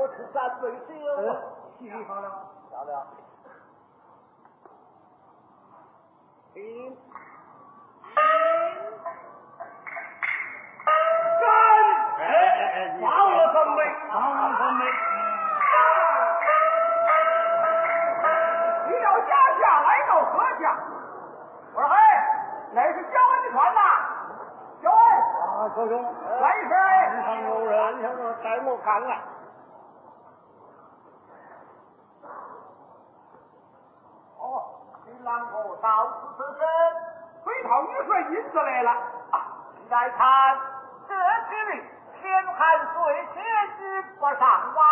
要多吃三杯酒。嗯好了。漂亮。停。干！哎哎哎，罚我三杯，罚我三杯。你要下下来到何家？我说嘿，那是小恩的船呐。小恩，啊，小兄，来一岸声。上有人，想说带我看看。哦，新郎哥到此此身，飞套雨水银子来了。啊，来看这几里天寒水天雨不上网，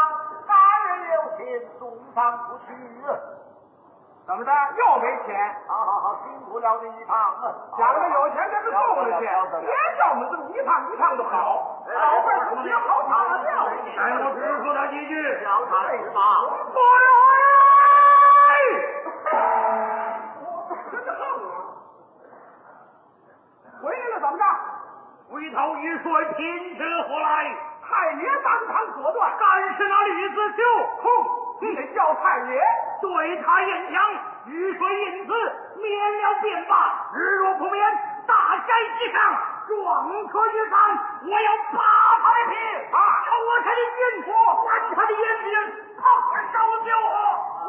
感人有情送上不去。怎么的？又没钱？好好好，辛苦了你一趟。想着有钱这是够了去，别叫我们这么一趟一趟的跑。老辈儿也好跑了掉。带我只说他几句。叫他去吧。真回来了怎么着？回头一说，拼起火来，太爷当场果断，干是那李子修，哼，你得叫太爷。对他演讲，雨水因此免了便罢。日若不免，大寨之上，撞车于上，我要扒他的皮，啊，抽他的眼火，剜他的眼睛，烫烧焦火。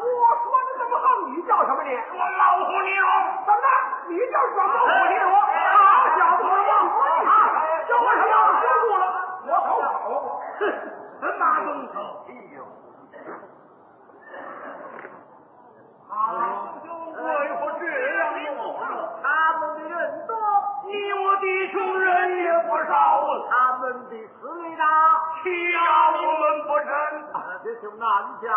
我说的这么横，你叫什么你？我老虎牛，怎么的？你叫双老虎你我？好小子吗？啊，叫我什么？说过了，我好跑。哼，马东头。哎呦，啊，兄为何这样我了？他们的人多，你我弟兄人也不少啊，他们的势力大，欺压我们不成？这就难讲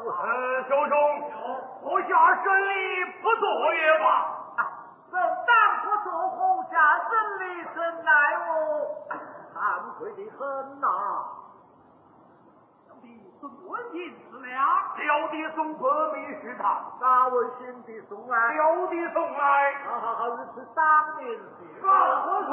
话了。呃，小兄，我下审理不作也罢。本当不做后下真理，真奈我惭愧的很呐、小弟送文银四两，小弟送白米食堂，哪位兄弟送来？小弟送来。好好好，如此当面的。告辞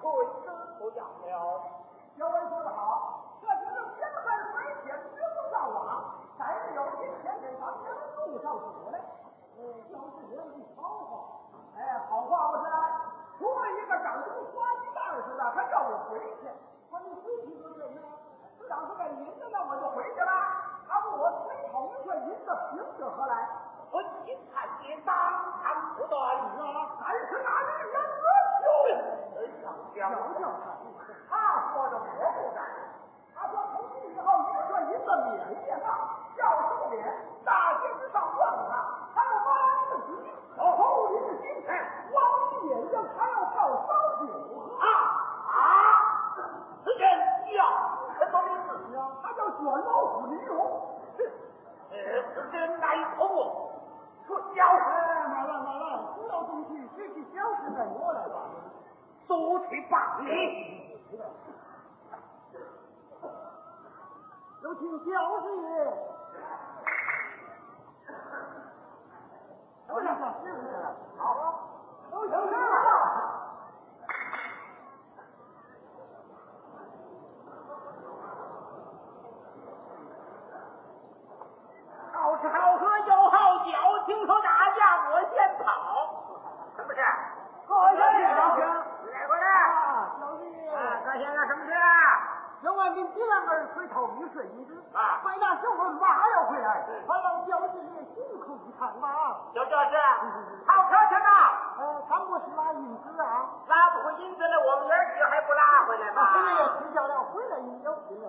朝提锤，真不要了。小文说得好，这就是天寒水天，绝不上网。再有今天给咱们路上说嘞，嗯，就是有句好话。哎，好话不是？出了一个长得跟花鸡蛋似的，还叫我回去。我说你回去就对了，这当是个银子呢，我就回去了。他问我水头一块银子凭着何来？我一看见当场不断啊，还是那女人恶秀。哎呀，小叫他，说的我不干。他说从今以后一块银子免验啊，叫什么免？大街之上问他，他要八十几。头领金牌，王爷要还要靠烧酒喝啊啊！此人叫什么名字？他叫卷老虎李勇。呃，此人乃同我。说小事，来来来来，不要东西，提起小事来我来吧。速去帮你。有请小事。不是，是不是？好，都行了。好吃好喝又好酒，听说大家我先跑，是不是？好，小姐，来过来。小姐，啊，高先生，什么事？小万金第二儿水头雨水一日，啊，为那小文马要回来，还望小姐辛苦一趟啊。就这事，好客气呐。呃，咱不是拉银子啊，拉不回银子来，我们爷儿几个还不拉回来吗？回来也睡觉了，回来也有心了。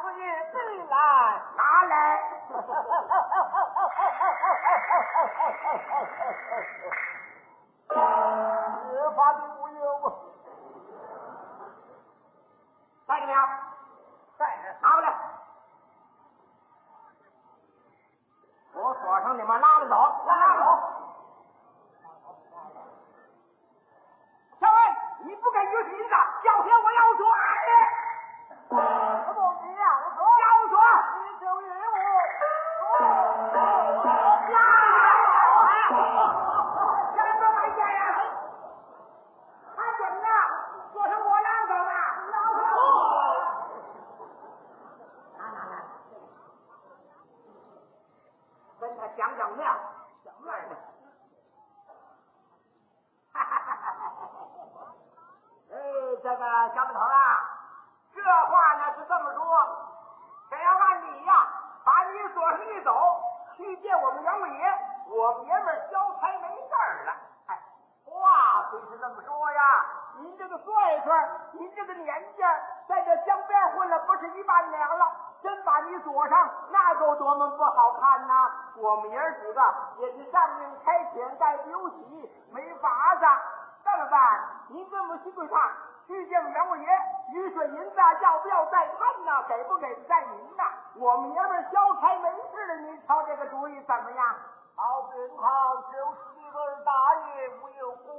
我爷得来拿来，哈哈哈哈哈哈哈哈哈哈哈哈哈哈！脸带丢弃，没法子，怎么办？您这么心对他，去见阎王爷，雨水银子要不要再问呢？给不给在您呐？我们爷们消差没事了，您瞧这个主意怎么样？好，禀好，就是大爷，无有故。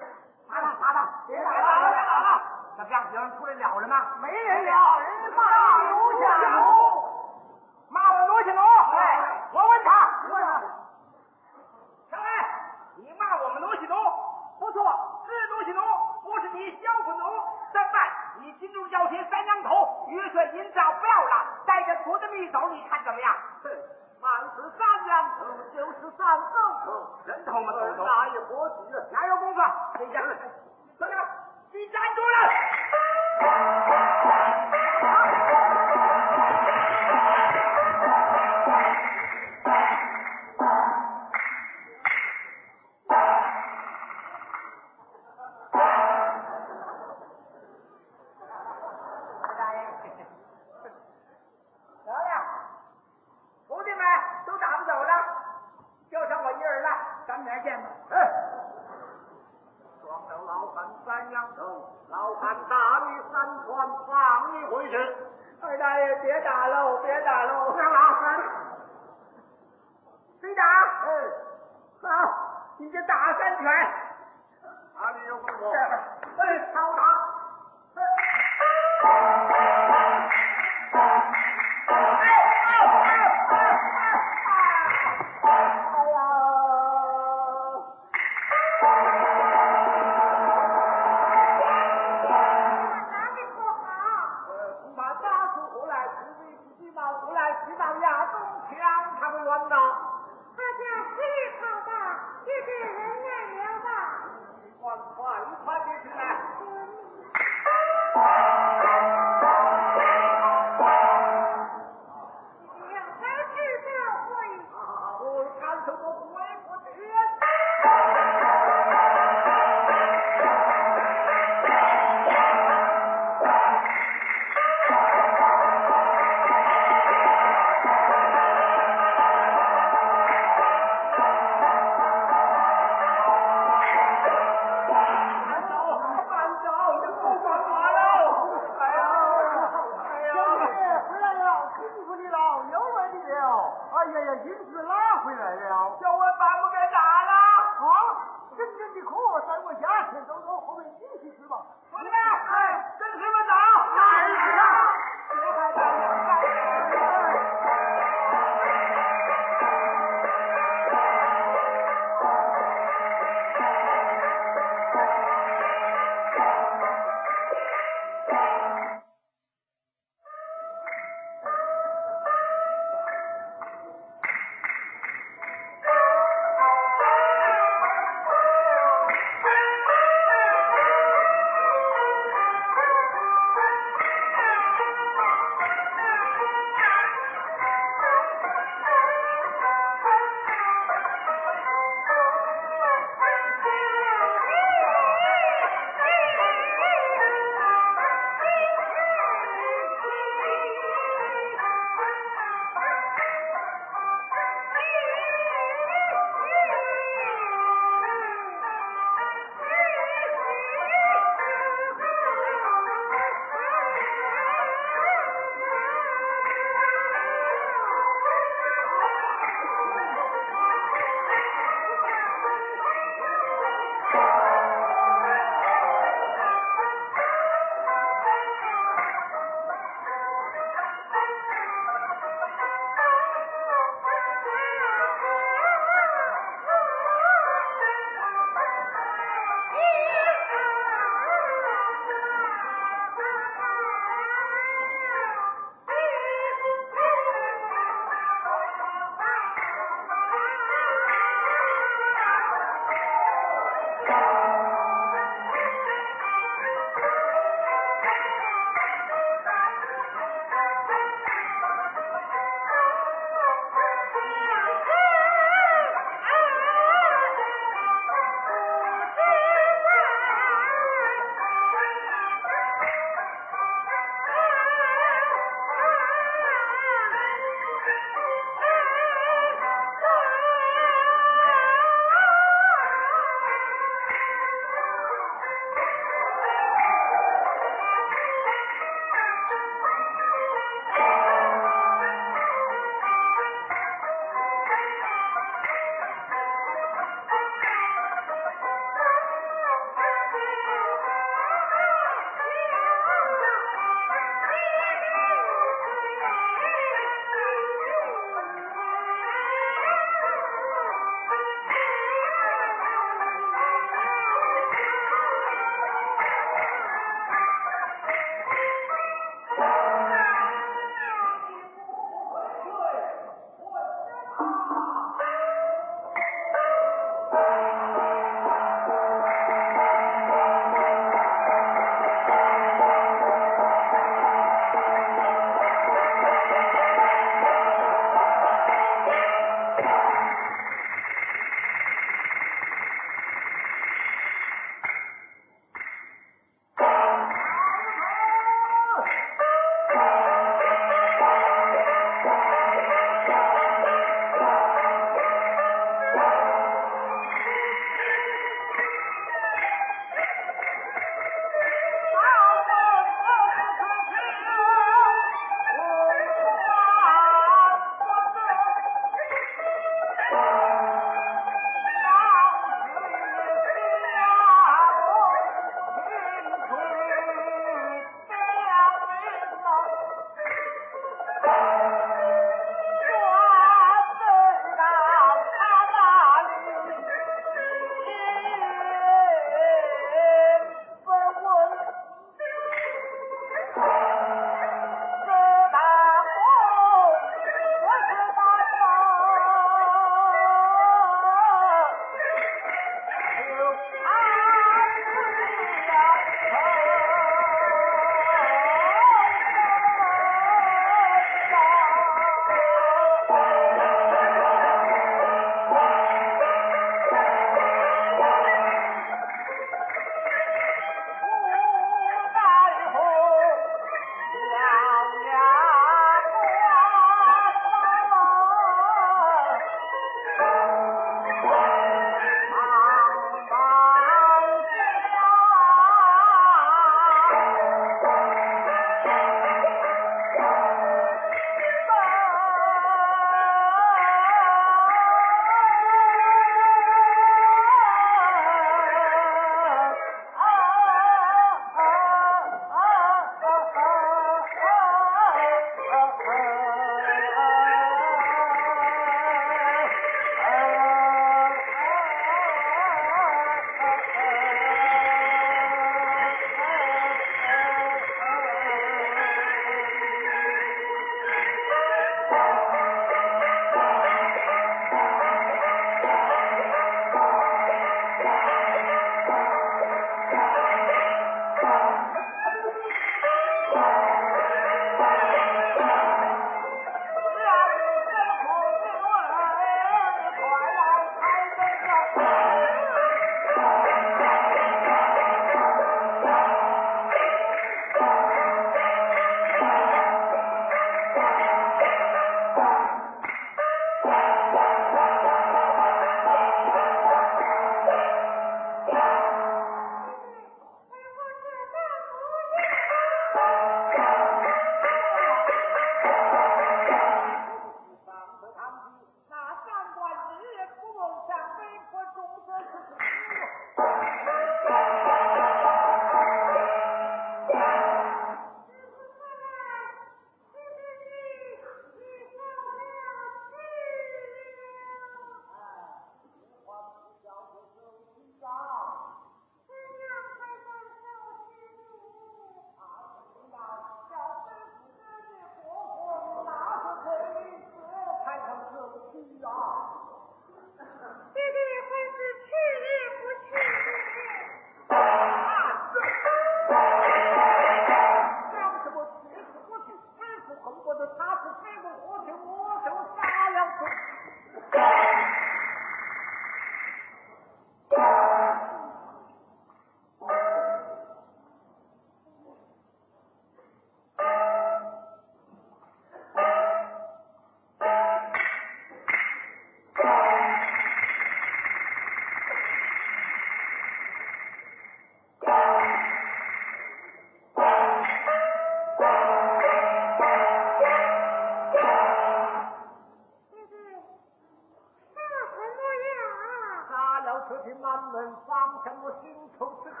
可是，慢慢放下我心头之恨。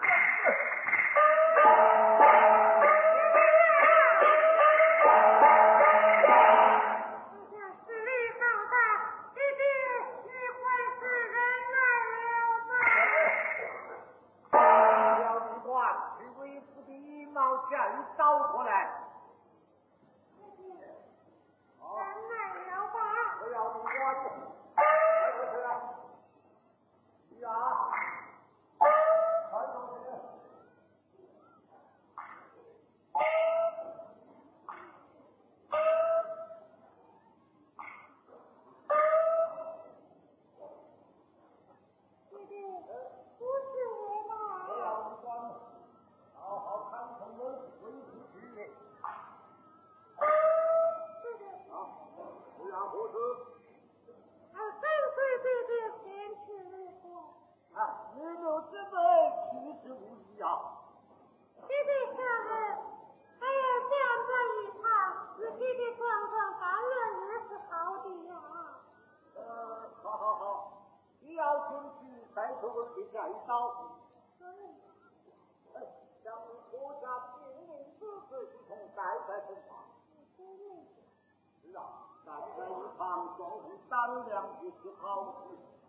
保护善良的是好。事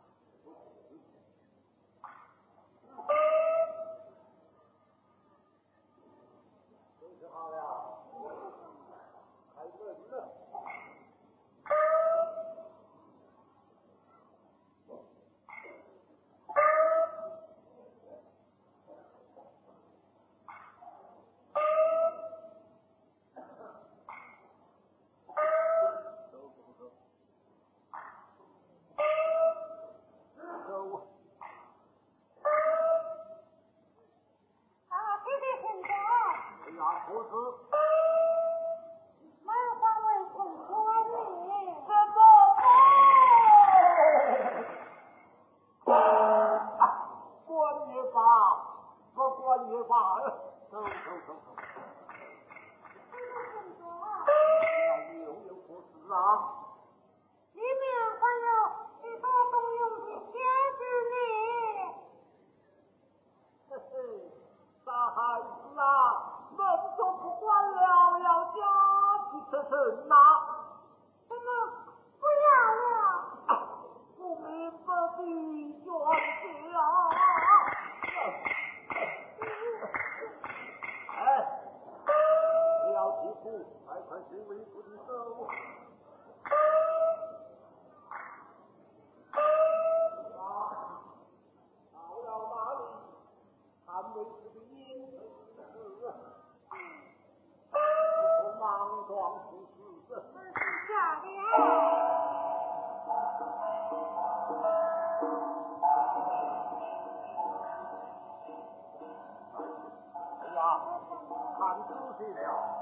看仔细了。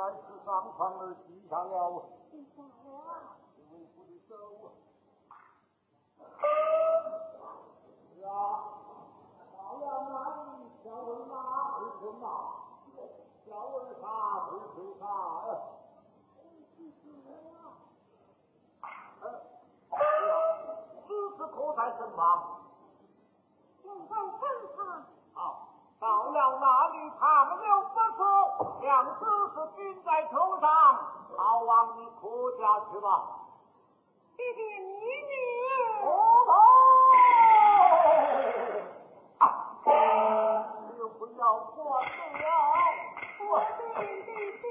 再次上床，而吉下了。冲上逃往你婆家去吧。弟弟你你不保啊。啊不要过分了。啊我弟弟弟弟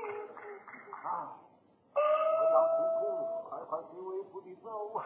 啊。不要哭哭快快去微服的走啊。